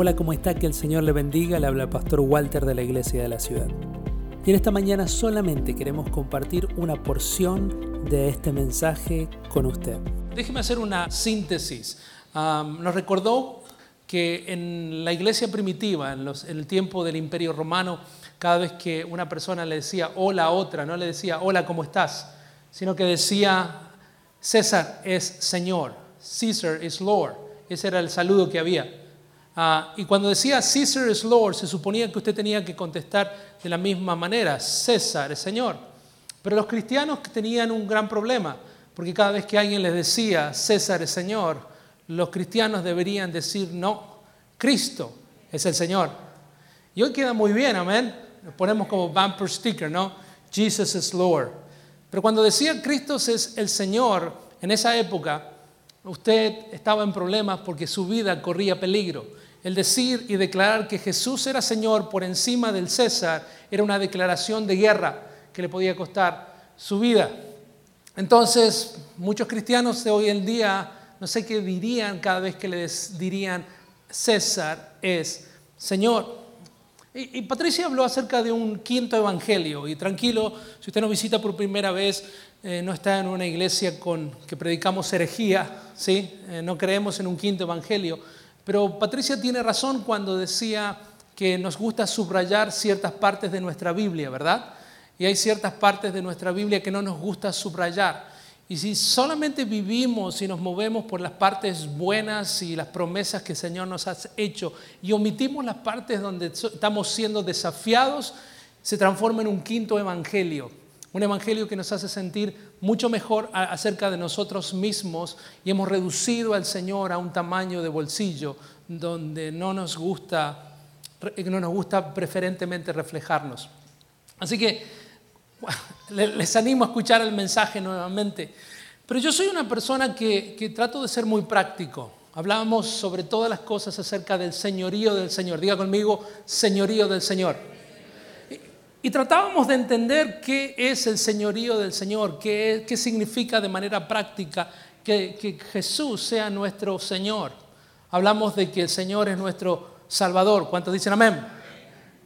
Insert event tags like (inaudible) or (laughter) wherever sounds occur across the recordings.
Hola, ¿cómo está? Que el Señor le bendiga. Le habla el pastor Walter de la Iglesia de la Ciudad. Y en esta mañana solamente queremos compartir una porción de este mensaje con usted. Déjeme hacer una síntesis. Nos recordó que en la iglesia primitiva, en, los- en el tiempo del imperio romano, cada vez que una persona le decía hola a otra, no le decía hola, ¿cómo estás? Sino que decía César es Señor, Caesar is Lord. Ese era el saludo que había. Ah, y cuando decía Caesar is Lord, se suponía que usted tenía que contestar de la misma manera, César es Señor. Pero los cristianos tenían un gran problema, porque cada vez que alguien les decía César es Señor, los cristianos deberían decir no, Cristo es el Señor. Y hoy queda muy bien, amén. Lo ponemos como bumper sticker, ¿no? Jesus is Lord. Pero cuando decía Cristo es el Señor, en esa época, usted estaba en problemas porque su vida corría peligro. El decir y declarar que Jesús era Señor por encima del César era una declaración de guerra que le podía costar su vida. Entonces, muchos cristianos de hoy en día, no sé qué dirían cada vez que les dirían César es Señor. Y, y Patricia habló acerca de un quinto evangelio. Y tranquilo, si usted nos visita por primera vez, eh, no está en una iglesia con que predicamos herejía, ¿sí? Eh, no creemos en un quinto evangelio. Pero Patricia tiene razón cuando decía que nos gusta subrayar ciertas partes de nuestra Biblia, ¿verdad? Y hay ciertas partes de nuestra Biblia que no nos gusta subrayar. Y si solamente vivimos y nos movemos por las partes buenas y las promesas que el Señor nos ha hecho y omitimos las partes donde estamos siendo desafiados, se transforma en un quinto evangelio. Un evangelio que nos hace sentir mucho mejor acerca de nosotros mismos y hemos reducido al Señor a un tamaño de bolsillo donde no nos gusta, no nos gusta preferentemente reflejarnos. Así que (laughs) le- les animo a escuchar el mensaje nuevamente. Pero yo soy una persona que, que trato de ser muy práctico. Hablábamos sobre todas las cosas acerca del señorío del Señor. Diga conmigo, señorío del Señor. Y, tratábamos de entender qué es el señorío del Señor, qué, qué significa de manera práctica que, Jesús sea nuestro Señor. Hablamos de que el Señor es nuestro Salvador. ¿Cuántos dicen amén?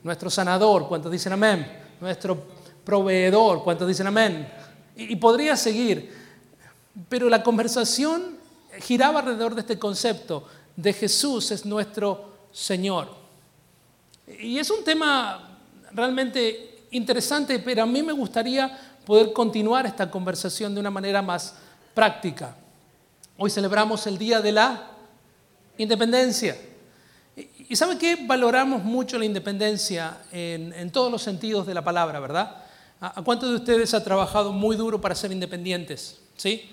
nuestro sanador, ¿cuántos dicen amén? Nuestro proveedor, ¿cuántos dicen amén? Y podría seguir, pero la conversación giraba alrededor de este concepto de Jesús es nuestro Señor. Y es un tema realmente interesante, pero a mí me gustaría poder continuar esta conversación de una manera más práctica. Hoy celebramos el Día de la Independencia. Y- ¿Y sabe qué? Valoramos mucho la independencia en, en todos los sentidos de la palabra, ¿verdad? ¿A, cuántos de ustedes ha trabajado muy duro para ser independientes? ¿Sí?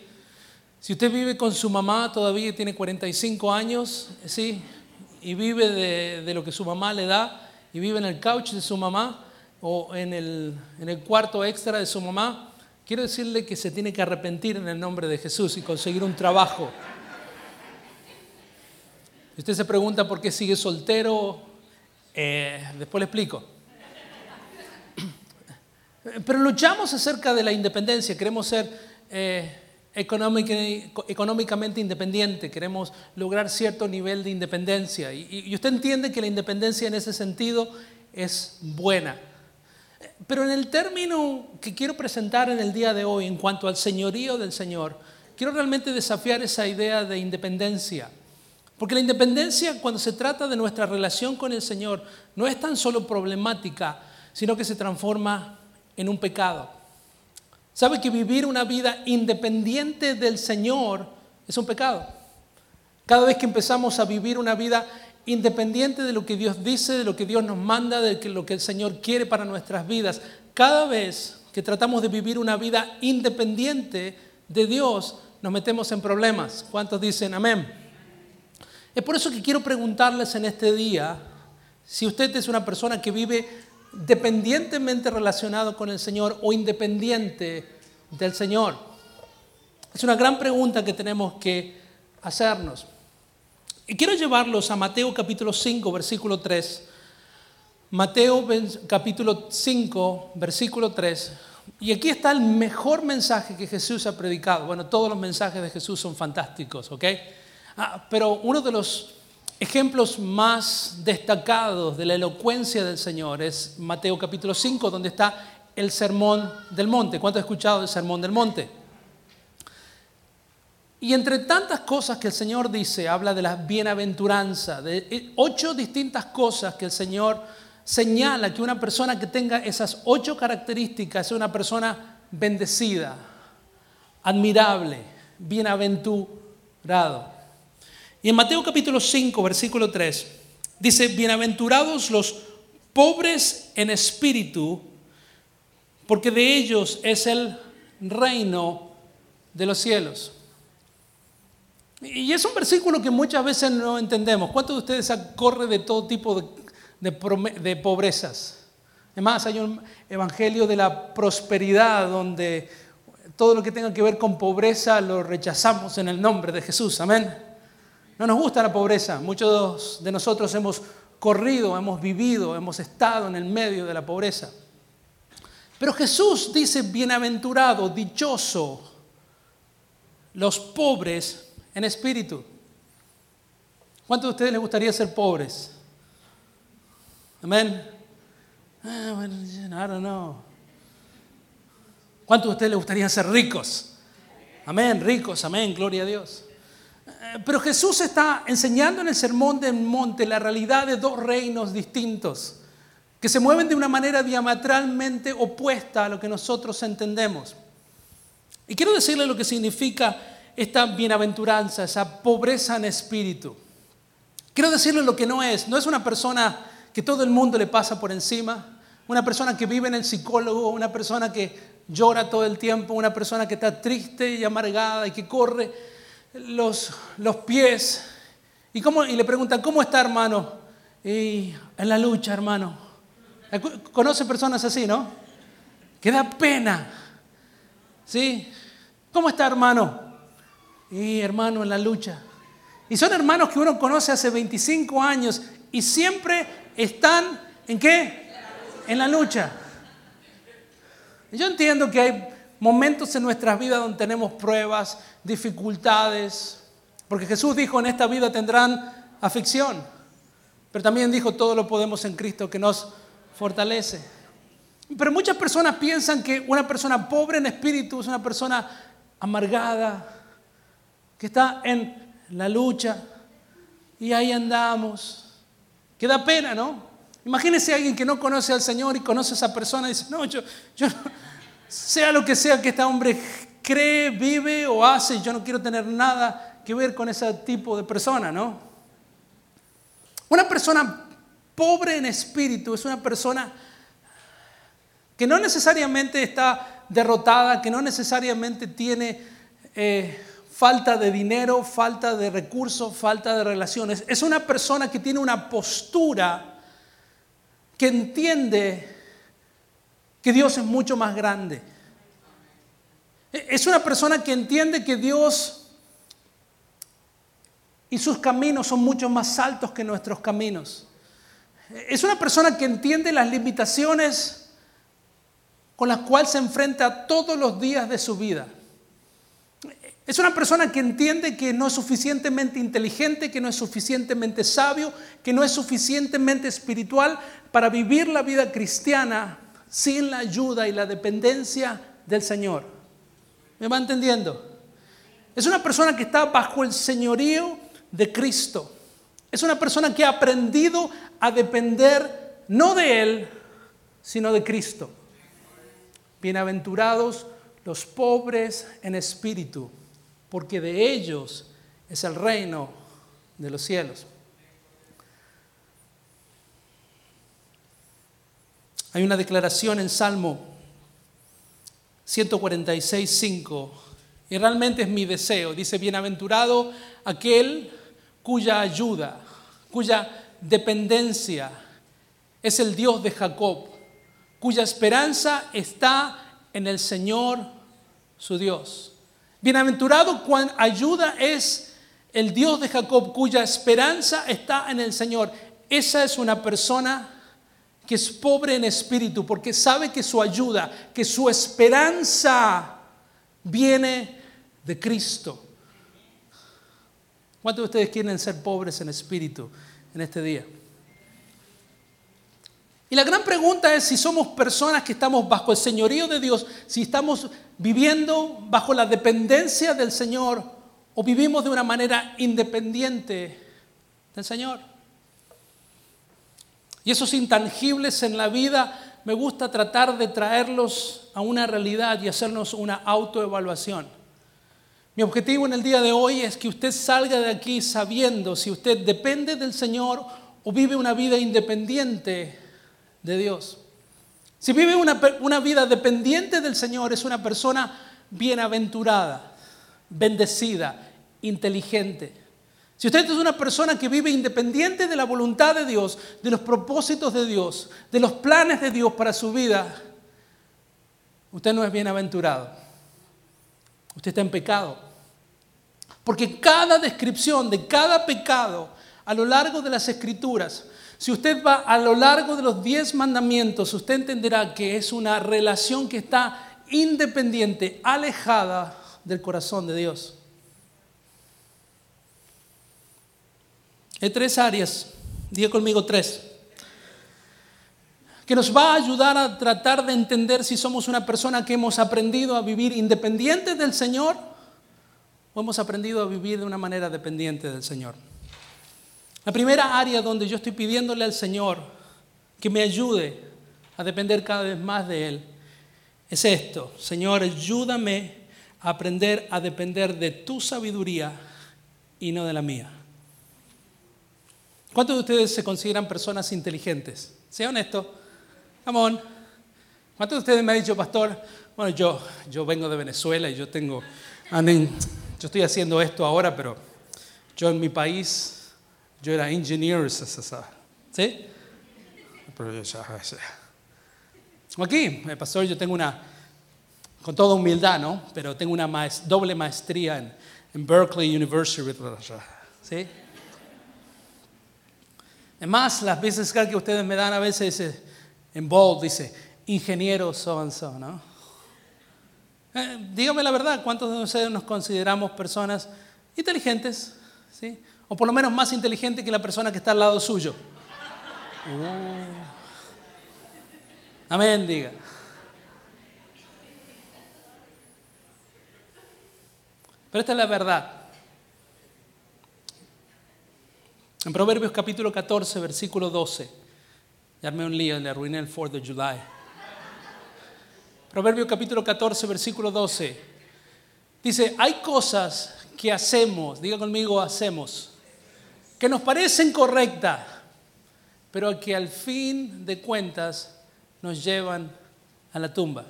Si usted vive con su mamá todavía tiene 45 años, ¿sí? Y vive de, de lo que su mamá le da, y vive en el couch de su mamá o en el, en el cuarto extra de su mamá, quiero decirle que se tiene que arrepentir en el nombre de Jesús y conseguir un trabajo. Usted se pregunta por qué sigue soltero, eh, después le explico. (clears throat) Pero luchamos acerca de la independencia, queremos ser eh, económicamente independiente, queremos lograr cierto nivel de independencia. Y, usted entiende que la independencia en ese sentido es buena. Pero en el término que quiero presentar en el día de hoy en cuanto al señorío del Señor, quiero realmente desafiar esa idea de independencia. Porque la independencia, cuando se trata de nuestra relación con el Señor, no es tan solo problemática, sino que se transforma en un pecado. ¿Sabe que vivir una vida independiente del Señor es un pecado? Cada vez que empezamos a vivir una vida independiente de lo que Dios dice, de lo que Dios nos manda, de lo que el Señor quiere para nuestras vidas, cada vez que tratamos de vivir una vida independiente de Dios, nos metemos en problemas. ¿Cuántos dicen amén? Es por eso que quiero preguntarles en este día si usted es una persona que vive dependientemente relacionado con el Señor o independiente del Señor. Es una gran pregunta que tenemos que hacernos. Y quiero llevarlos a Mateo capítulo 5, versículo 3. Mateo capítulo 5, versículo 3. Y aquí está el mejor mensaje que Jesús ha predicado. Bueno, todos los mensajes de Jesús son fantásticos, ¿ok? Ah, pero uno de los ejemplos más destacados de la elocuencia del Señor es Mateo capítulo 5, donde está el sermón del monte. ¿Cuánto ha escuchado el sermón del monte? Y entre tantas cosas que el Señor dice, habla de la bienaventuranza, de eh, ocho distintas cosas que el Señor señala que una persona que tenga esas ocho características es una persona bendecida, admirable, bienaventurado. Y en Mateo capítulo 5, versículo 3, dice, bienaventurados los pobres en espíritu, porque de ellos es el reino de los cielos. Y es un versículo que muchas veces no entendemos. ¿Cuántos de ustedes corre de todo tipo de, de, pobrezas? Además, hay un evangelio de la prosperidad donde todo lo que tenga que ver con pobreza lo rechazamos en el nombre de Jesús. Amén. No nos gusta la pobreza. Muchos de nosotros hemos corrido, hemos vivido, hemos estado en el medio de la pobreza. Pero Jesús dice, bienaventurado, dichoso, los pobres en espíritu. ¿Cuántos de ustedes les gustaría ser pobres? Amén. Ah, I don't know. ¿Cuántos de ustedes les gustaría ser ricos? Amén, ricos, amén, gloria a Dios. Pero Jesús está enseñando en el sermón del monte la realidad de dos reinos distintos que se mueven de una manera diametralmente opuesta a lo que nosotros entendemos. Y quiero decirle lo que significa esta bienaventuranza, esa pobreza en espíritu. Quiero decirle lo que no es. No es una persona que todo el mundo le pasa por encima, una persona que vive en el psicólogo, una persona que llora todo el tiempo, una persona que está triste y amargada y que corre los, los pies. ¿Y, cómo, y le preguntan, ¿cómo está hermano? Y en la lucha, hermano. ¿Conoce personas así, no? Que da pena. ¿Sí? ¿Cómo está, hermano? Y hermano en la lucha. Y son hermanos que uno conoce hace 25 años y siempre están en qué? En la lucha. Yo entiendo que hay momentos en nuestras vidas donde tenemos pruebas, dificultades, porque Jesús dijo en esta vida tendrán aflicción, pero también dijo todo lo podemos en Cristo que nos fortalece. Pero muchas personas piensan que una persona pobre en espíritu es una persona amargada, que está en la lucha y ahí andamos. Que da pena, ¿no? Imagínese a alguien que no conoce al Señor y conoce a esa persona y dice, no, yo, yo sea lo que sea que este hombre cree, vive o hace, yo no quiero tener nada que ver con ese tipo de persona, ¿no? Una persona pobre en espíritu es una persona que no necesariamente está derrotada, que no necesariamente tiene eh, falta de dinero, falta de recursos, falta de relaciones. Es una persona que tiene una postura que entiende que Dios es mucho más grande. Es una persona que entiende que Dios y sus caminos son mucho más altos que nuestros caminos. Es una persona que entiende las limitaciones con las cuales se enfrenta todos los días de su vida. Es una persona que entiende que no es suficientemente inteligente, que no es suficientemente sabio, que no es suficientemente espiritual para vivir la vida cristiana sin la ayuda y la dependencia del Señor. ¿Me va entendiendo? Es una persona que está bajo el señorío de Cristo. Es una persona que ha aprendido a depender no de Él, sino de Cristo. Bienaventurados los pobres en espíritu, porque de ellos es el reino de los cielos. Hay una declaración en Salmo 146, 5, y realmente es mi deseo. Dice, bienaventurado aquel cuya ayuda, cuya dependencia es el Dios de Jacob, cuya esperanza está en el Señor su Dios. Bienaventurado cuando ayuda es el Dios de Jacob, cuya esperanza está en el Señor. Esa es una persona que es pobre en espíritu, porque sabe que su ayuda, que su esperanza viene de Cristo. ¿Cuántos de ustedes quieren ser pobres en espíritu en este día? Y la gran pregunta es si somos personas que estamos bajo el señorío de Dios, si estamos viviendo bajo la dependencia del Señor o vivimos de una manera independiente del Señor. Y esos intangibles en la vida me gusta tratar de traerlos a una realidad y hacernos una autoevaluación. Mi objetivo en el día de hoy es que usted salga de aquí sabiendo si usted depende del Señor o vive una vida independiente de Dios. Si vive una, una vida dependiente del Señor, es una persona bienaventurada, bendecida, inteligente. Si usted es una persona que vive independiente de la voluntad de Dios, de los propósitos de Dios, de los planes de Dios para su vida, usted no es bienaventurado. Usted está en pecado. Porque cada descripción de cada pecado a lo largo de las escrituras si usted va a lo largo de los diez mandamientos, usted entenderá que es una relación que está independiente, alejada del corazón de Dios. Hay tres áreas, diga conmigo tres, que nos va a ayudar a tratar de entender si somos una persona que hemos aprendido a vivir independiente del Señor o hemos aprendido a vivir de una manera dependiente del Señor. La primera área donde yo estoy pidiéndole al Señor que me ayude a depender cada vez más de Él es esto. Señor, ayúdame a aprender a depender de tu sabiduría y no de la mía. ¿Cuántos de ustedes se consideran personas inteligentes? Sea honesto. On. ¿Cuántos de ustedes me han dicho, pastor? Bueno, yo, yo vengo de Venezuela y yo tengo, yo estoy haciendo esto ahora, pero yo en mi país yo era ingeniero, ¿sí? Aquí, pastor, yo tengo una, con toda humildad, ¿no? Pero tengo una doble maestría en, en Berkeley University, ¿sí? Es más, las veces que ustedes me dan a veces en bold dice, ingeniero so and so, ¿no? Eh, dígame la verdad, ¿cuántos de ustedes nos consideramos personas inteligentes? ¿Sí? O por lo menos más inteligente que la persona que está al lado suyo. Uh. Amén, diga. Pero esta es la verdad. En Proverbios capítulo 14, versículo 12. Ya me un lío, le arruiné el 4 de July. Proverbios capítulo 14, versículo 12. Dice, hay cosas que hacemos, diga conmigo, hacemos, que nos parecen correctas, pero que al fin de cuentas nos llevan a la tumba.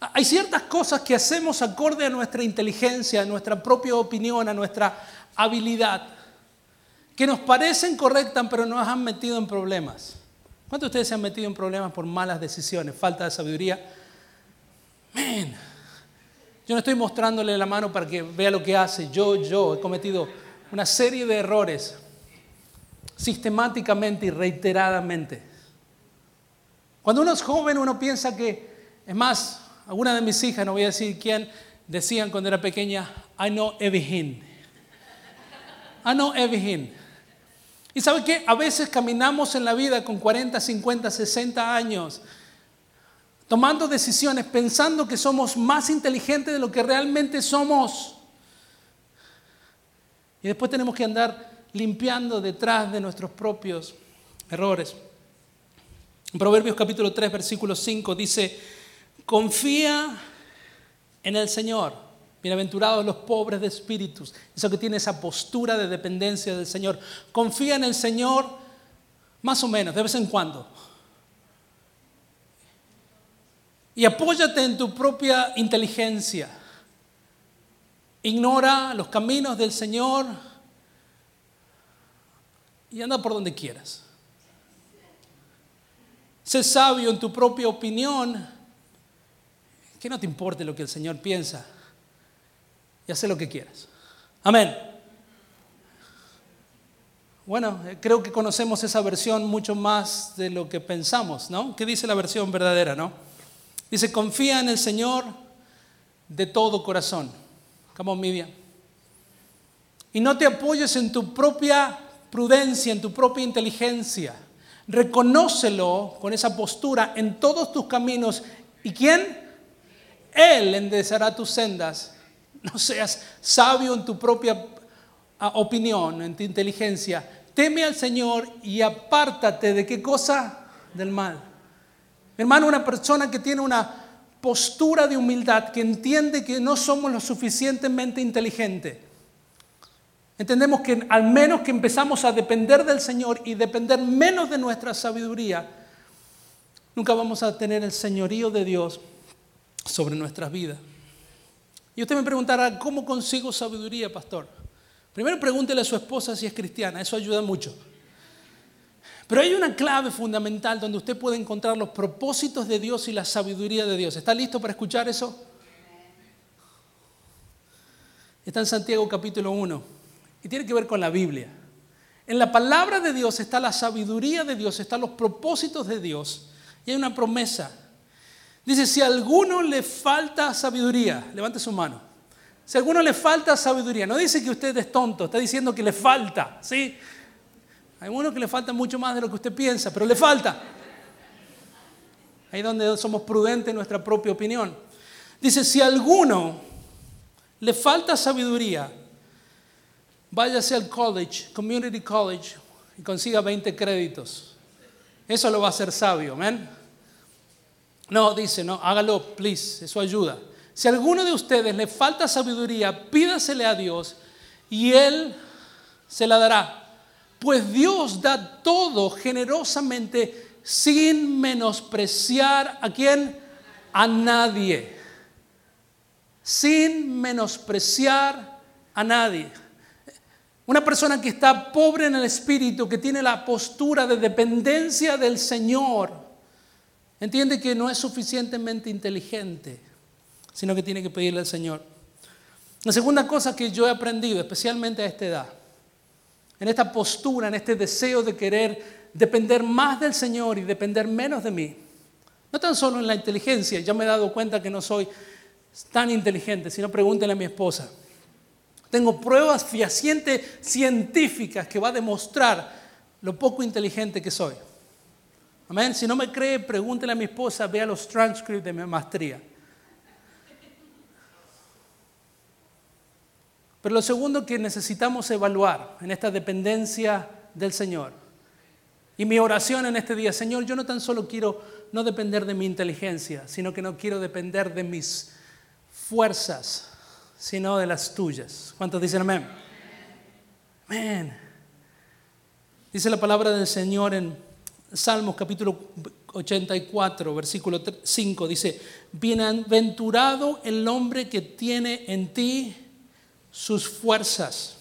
Hay ciertas cosas que hacemos acorde a nuestra inteligencia, a nuestra propia opinión, a nuestra habilidad, que nos parecen correctas, pero nos han metido en problemas. ¿Cuántos de ustedes se han metido en problemas por malas decisiones, falta de sabiduría? Yo no estoy mostrándole la mano para que vea lo que hace. Yo, yo he cometido una serie de errores sistemáticamente y reiteradamente. Cuando uno es joven, uno piensa que, es más, alguna de mis hijas, no voy a decir quién, decían cuando era pequeña, I know everything. I know everything. Y sabe qué? A veces caminamos en la vida con 40, 50, 60 años, tomando decisiones pensando que somos más inteligentes de lo que realmente somos. Y después tenemos que andar limpiando detrás de nuestros propios errores. En Proverbios capítulo 3, versículo 5 dice, confía en el Señor. Bienaventurados los pobres de espíritus. Eso que tiene esa postura de dependencia del Señor. Confía en el Señor más o menos, de vez en cuando. Y apóyate en tu propia inteligencia. Ignora los caminos del Señor y anda por donde quieras. Sé sabio en tu propia opinión, que no te importe lo que el Señor piensa y haz lo que quieras. Amén. Bueno, eh, creo que conocemos esa versión mucho más de lo que pensamos, ¿no? ¿Qué dice la versión verdadera, no? Dice, confía en el Señor de todo corazón. Come on, Y no te apoyes en tu propia prudencia, en tu propia inteligencia. Reconócelo con esa postura en todos tus caminos. ¿Y quién? Él enderezará tus sendas. No seas sabio en tu propia ah, opinión, en tu inteligencia. Teme al Señor y apártate de qué cosa? Del mal. Hermano, una persona que tiene una postura de humildad, que entiende que no somos lo suficientemente inteligentes. Entendemos que al menos que empezamos a depender del Señor y depender menos de nuestra sabiduría, nunca vamos a tener el señorío de Dios sobre nuestras vidas. Y usted me preguntará, ¿cómo consigo sabiduría, pastor? Primero pregúntele a su esposa si es cristiana, eso ayuda mucho. Pero hay una clave fundamental donde usted puede encontrar los propósitos de Dios y la sabiduría de Dios. ¿Está listo para escuchar eso? Está en Santiago capítulo 1 y tiene que ver con la Biblia. En la palabra de Dios está la sabiduría de Dios, están los propósitos de Dios y hay una promesa. Dice, si a alguno le falta sabiduría, levante su mano. Si a alguno le falta sabiduría, no dice que usted es tonto, está diciendo que le falta, ¿sí? Hay uno que le falta mucho más de lo que usted piensa, pero le falta. Ahí donde somos prudentes en nuestra propia opinión. Dice, si a alguno le falta sabiduría, váyase al college, community college, y consiga 20 créditos. Eso lo va a hacer sabio, amén. No, dice, no, hágalo, please, eso ayuda. Si a alguno de ustedes le falta sabiduría, pídasele a Dios y Él se la dará. Pues Dios da todo generosamente sin menospreciar a quién? A nadie. Sin menospreciar a nadie. Una persona que está pobre en el espíritu, que tiene la postura de dependencia del Señor, entiende que no es suficientemente inteligente, sino que tiene que pedirle al Señor. La segunda cosa que yo he aprendido, especialmente a esta edad, en esta postura, en este deseo de querer depender más del Señor y depender menos de mí. No tan solo en la inteligencia, ya me he dado cuenta que no soy tan inteligente, sino pregúntenle a mi esposa. Tengo pruebas fehacientes científicas que va a demostrar lo poco inteligente que soy. Amén. Si no me cree, pregúntele a mi esposa, vea los transcripts de mi maestría. Pero lo segundo que necesitamos evaluar en esta dependencia del Señor, y mi oración en este día, Señor, yo no tan solo quiero no depender de mi inteligencia, sino que no quiero depender de mis fuerzas, sino de las tuyas. ¿Cuántos dicen amén? Amén. Dice la palabra del Señor en Salmos capítulo 84, versículo 5, dice, bienaventurado el hombre que tiene en ti sus fuerzas,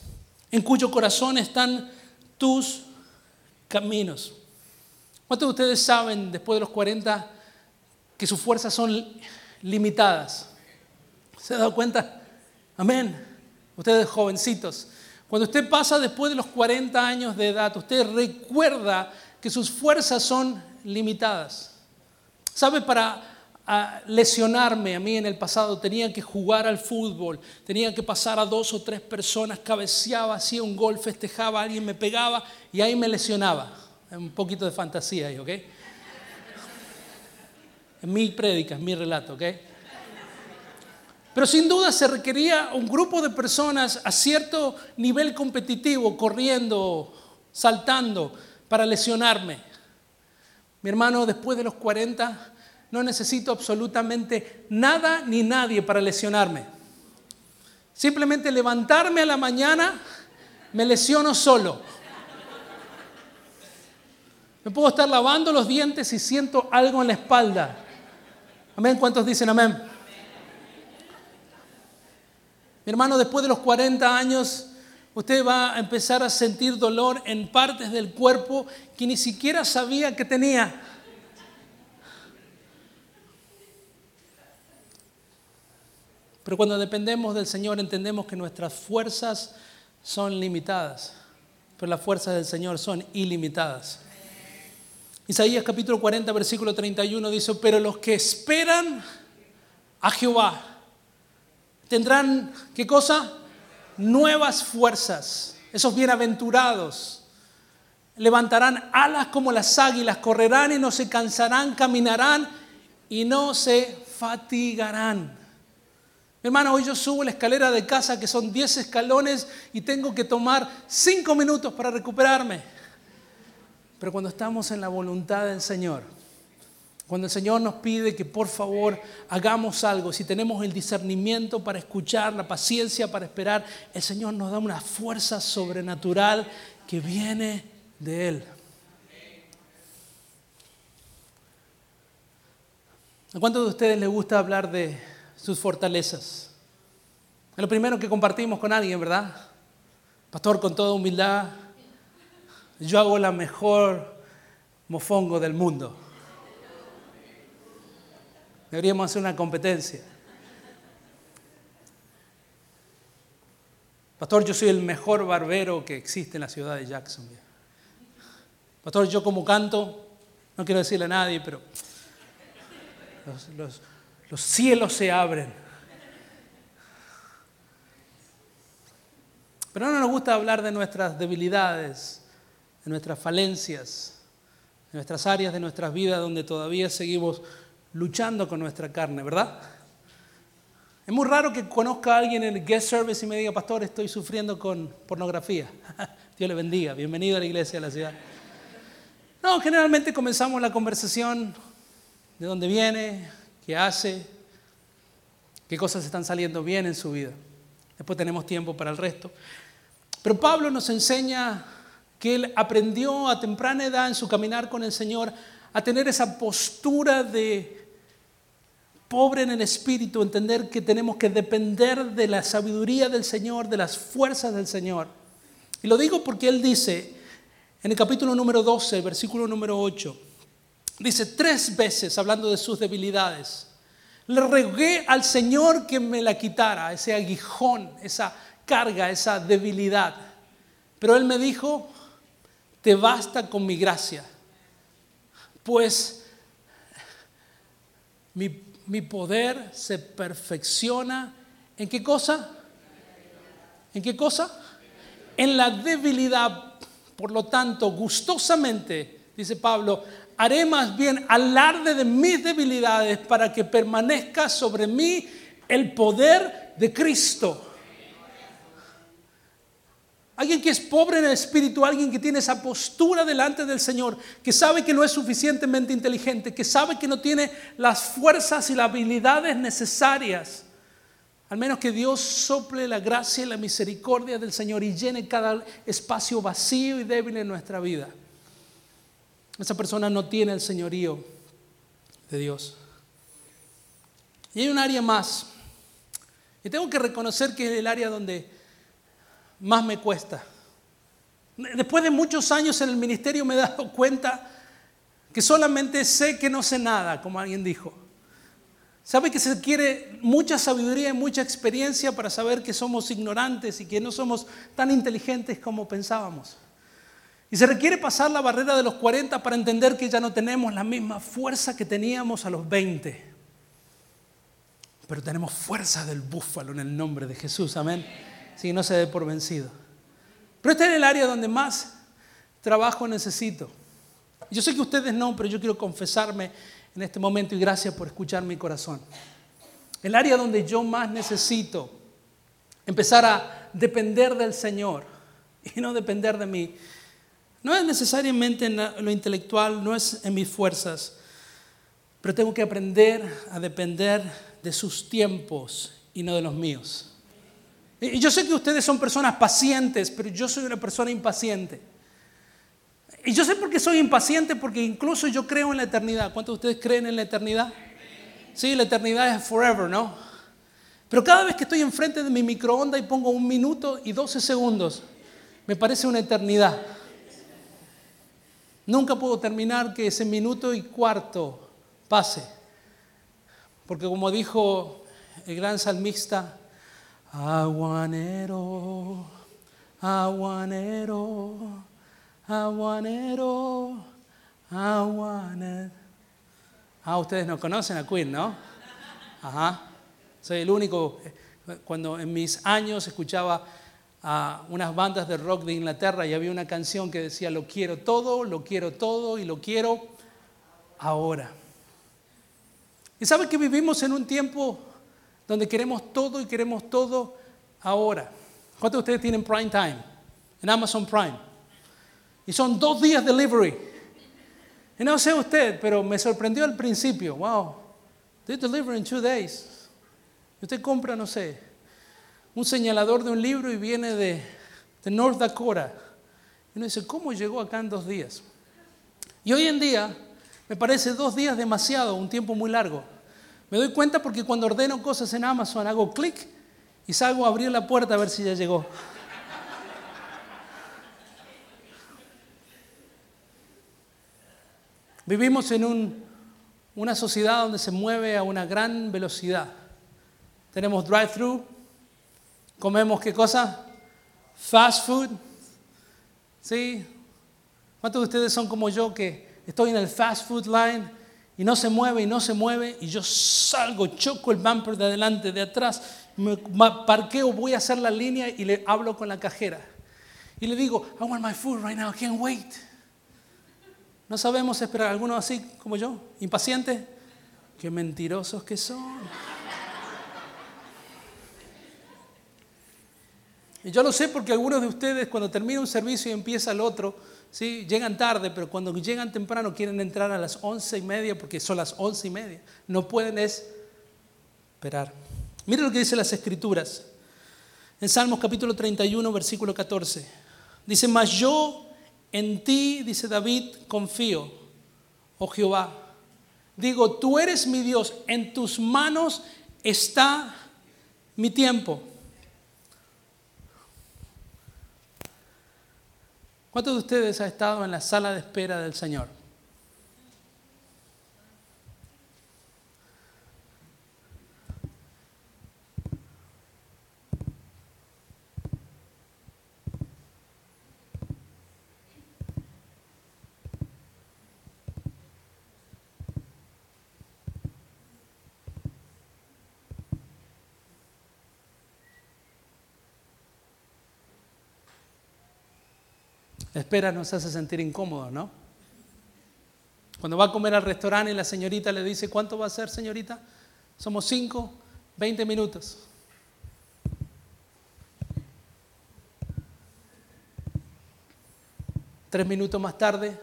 en cuyo corazón están tus caminos. ¿Cuántos de ustedes saben después de los 40 que sus fuerzas son limitadas? ¿Se ha dado cuenta? Amén. Ustedes jovencitos. Cuando usted pasa después de los 40 años de edad, usted recuerda que sus fuerzas son limitadas. ¿Sabe? Para a lesionarme a mí en el pasado, tenía que jugar al fútbol, tenía que pasar a dos o tres personas, cabeceaba, hacía un gol, festejaba, alguien me pegaba y ahí me lesionaba. Un poquito de fantasía ahí, ¿ok? En mi prédica, en mi relato, ¿ok? Pero sin duda se requería un grupo de personas a cierto nivel competitivo, corriendo, saltando, para lesionarme. Mi hermano, después de los 40, no necesito absolutamente nada ni nadie para lesionarme. Simplemente levantarme a la mañana, me lesiono solo. Me puedo estar lavando los dientes y siento algo en la espalda. Amén. ¿Cuántos dicen amén? Mi hermano, después de los 40 años, usted va a empezar a sentir dolor en partes del cuerpo que ni siquiera sabía que tenía. Pero cuando dependemos del Señor entendemos que nuestras fuerzas son limitadas, pero las fuerzas del Señor son ilimitadas. Isaías capítulo 40, versículo 31 dice, pero los que esperan a Jehová tendrán, ¿qué cosa? Nuevas fuerzas. Esos bienaventurados levantarán alas como las águilas, correrán y no se cansarán, caminarán y no se fatigarán. Hermano, hoy yo subo la escalera de casa que son 10 escalones y tengo que tomar 5 minutos para recuperarme. Pero cuando estamos en la voluntad del Señor, cuando el Señor nos pide que por favor hagamos algo, si tenemos el discernimiento para escuchar, la paciencia para esperar, el Señor nos da una fuerza sobrenatural que viene de Él. ¿A cuántos de ustedes les gusta hablar de sus fortalezas? Es lo primero que compartimos con alguien, ¿verdad? Pastor, con toda humildad, yo hago la mejor mofongo del mundo. Deberíamos hacer una competencia. Pastor, yo soy el mejor barbero que existe en la ciudad de Jacksonville. Pastor, yo como canto, no quiero decirle a nadie, pero los, cielos se abren. Pero no nos gusta hablar de nuestras debilidades, de nuestras falencias, de nuestras áreas de nuestras vidas donde todavía seguimos luchando con nuestra carne, ¿verdad? Es muy raro que conozca a alguien en el guest service y me diga, pastor, estoy sufriendo con pornografía. (laughs) Dios le bendiga, bienvenido a la iglesia de la ciudad. No, generalmente comenzamos la conversación de dónde viene, qué hace, qué cosas están saliendo bien en su vida. Después tenemos tiempo para el resto. Pero Pablo nos enseña que él aprendió a temprana edad en su caminar con el Señor a tener esa postura de pobre en el espíritu, entender que tenemos que depender de la sabiduría del Señor, de las fuerzas del Señor. Y lo digo porque él dice en el capítulo número 12, versículo número 8, dice tres veces hablando de sus debilidades, le rogué al Señor que me la quitara, ese aguijón, esa carga, esa debilidad. Pero él me dijo, te basta con mi gracia, pues mi, poder se perfecciona en qué cosa? ¿En qué cosa? En la debilidad. Por lo tanto, gustosamente, dice Pablo, haré más bien alarde de mis debilidades para que permanezca sobre mí el poder de Cristo. Alguien que es pobre en el espíritu, alguien que tiene esa postura delante del Señor, que sabe que no es suficientemente inteligente, que sabe que no tiene las fuerzas y las habilidades necesarias. Al menos que Dios sople la gracia y la misericordia del Señor y llene cada espacio vacío y débil en nuestra vida. Esa persona no tiene el señorío de Dios. Y hay un área más. Y tengo que reconocer que es el área donde más me cuesta. Después de muchos años en el ministerio me he dado (laughs) cuenta que solamente sé que no sé nada, como alguien dijo. Sabe que se quiere mucha sabiduría y mucha experiencia para saber que somos ignorantes y que no somos tan inteligentes como pensábamos. Y se requiere pasar la barrera de los 40 para entender que ya no tenemos la misma fuerza que teníamos a los 20. Pero tenemos fuerza del búfalo en el nombre de Jesús, amén si no se dé por vencido. Pero este es el área donde más trabajo necesito. Yo sé que ustedes no, pero yo quiero confesarme en este momento y gracias por escuchar mi corazón. El área donde yo más necesito empezar a depender del Señor (laughs) y no depender de mí. No es necesariamente en lo intelectual, no es en mis fuerzas, pero tengo que aprender a depender de sus tiempos y no de los míos. Y yo sé que ustedes son personas pacientes, pero yo soy una persona impaciente. Y yo sé por qué soy impaciente, porque incluso yo creo en la eternidad. ¿Cuántos de ustedes creen en la eternidad? Sí, la eternidad es forever, ¿no? Pero cada vez que estoy enfrente de mi microondas y pongo un minuto y 12 segundos, me parece una eternidad. Nunca puedo terminar que ese minuto y cuarto pase. Porque como dijo el gran salmista, Aguanero, aguanero, aguanero, aguanero. Ah, ustedes no conocen a Queen, ¿no? Ajá. Soy el único, cuando en mis años escuchaba a unas bandas de rock de Inglaterra y había una canción que decía, lo quiero todo, lo quiero todo y lo quiero ahora. Y sabe que vivimos en un tiempo donde queremos todo y queremos todo ahora. ¿Cuántos de ustedes tienen Prime Time? En Amazon Prime. Y son dos días delivery. Y no sé usted, pero me sorprendió al principio. Wow, they deliver in two days. Usted compra, no sé, un señalador de un libro y viene de, de North Dakota. Y uno dice, ¿cómo llegó acá en dos días? Y hoy en día me parece dos días demasiado, un tiempo muy largo. Me doy cuenta porque cuando ordeno cosas en Amazon hago clic y salgo a abrir la puerta a ver si ya llegó. Vivimos en una sociedad donde se mueve a una gran velocidad. Tenemos drive-thru, comemos qué cosa? Fast food. ¿Sí? ¿Cuántos de ustedes son como yo que estoy en el fast food line y no se mueve y no se mueve y yo salgo, choco el bumper de adelante, de atrás, me parqueo, voy a hacer la línea y le hablo con la cajera. Y le digo, I want my food right now, I can't wait. No sabemos esperar. ¿Algunos así como yo? ¿Impacientes? Qué mentirosos que son. Y yo lo sé porque algunos de ustedes cuando termina un servicio y empieza el otro, ¿sí? llegan tarde, pero cuando llegan temprano quieren entrar a las once y media porque son las once y media. No pueden esperar. Miren lo que dice las escrituras. En Salmos capítulo 31, versículo 14. Dice, mas yo en ti, dice David, confío, oh Jehová. Digo, tú eres mi Dios, en tus manos está mi tiempo. ¿Cuántos de ustedes han estado en la sala de espera del Señor? Espera nos hace sentir incómodos, ¿no? Cuando va a comer al restaurante y la señorita le dice, ¿cuánto va a ser, señorita? Somos cinco, veinte minutos. Tres minutos más tarde,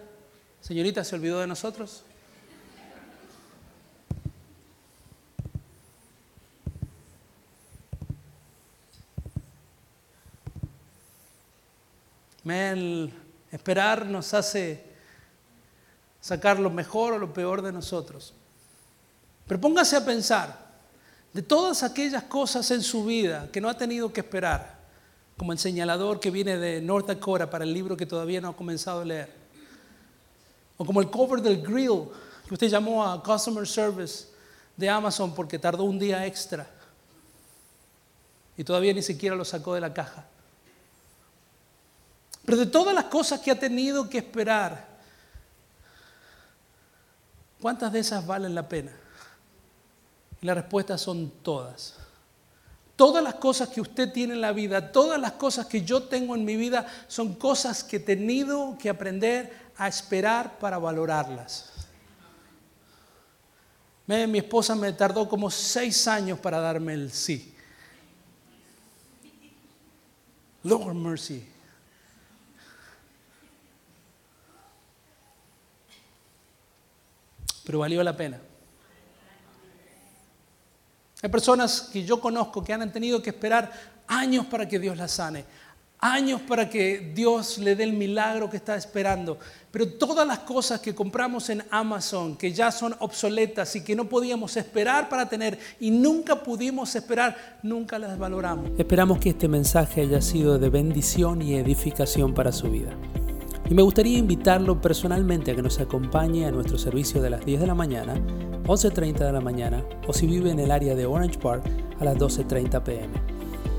señorita, ¿se olvidó de nosotros? Esperar nos hace sacar lo mejor o lo peor de nosotros. Pero póngase a pensar de todas aquellas cosas en su vida que no ha tenido que esperar, como el señalador que viene de North Dakota para el libro que todavía no ha comenzado a leer, o como el cover del grill que usted llamó a Customer Service de Amazon porque tardó un día extra y todavía ni siquiera lo sacó de la caja. Pero de todas las cosas que ha tenido que esperar, ¿cuántas de esas valen la pena? Y la respuesta son todas. Todas las cosas que usted tiene en la vida, todas las cosas que yo tengo en mi vida, son cosas que he tenido que aprender a esperar para valorarlas. Mi esposa me tardó como seis años para darme el sí. Lord mercy. Pero valió la pena. Hay personas que yo conozco que han tenido que esperar años para que Dios las sane, años para que Dios le dé el milagro que está esperando. Pero todas las cosas que compramos en Amazon, que ya son obsoletas y que no podíamos esperar para tener y nunca pudimos esperar, nunca las valoramos. Esperamos que este mensaje haya sido de bendición y edificación para su vida. Y me gustaría invitarlo personalmente a que nos acompañe a nuestro servicio de las 10 de la mañana, 11.30 de la mañana o si vive en el área de Orange Park a las 12.30 pm.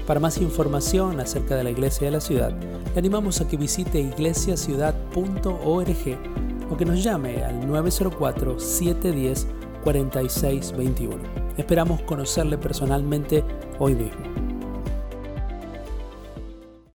Para más información acerca de la iglesia de la ciudad, le animamos a que visite iglesiaciudad.org o que nos llame al 904-710-4621. Esperamos conocerle personalmente hoy mismo.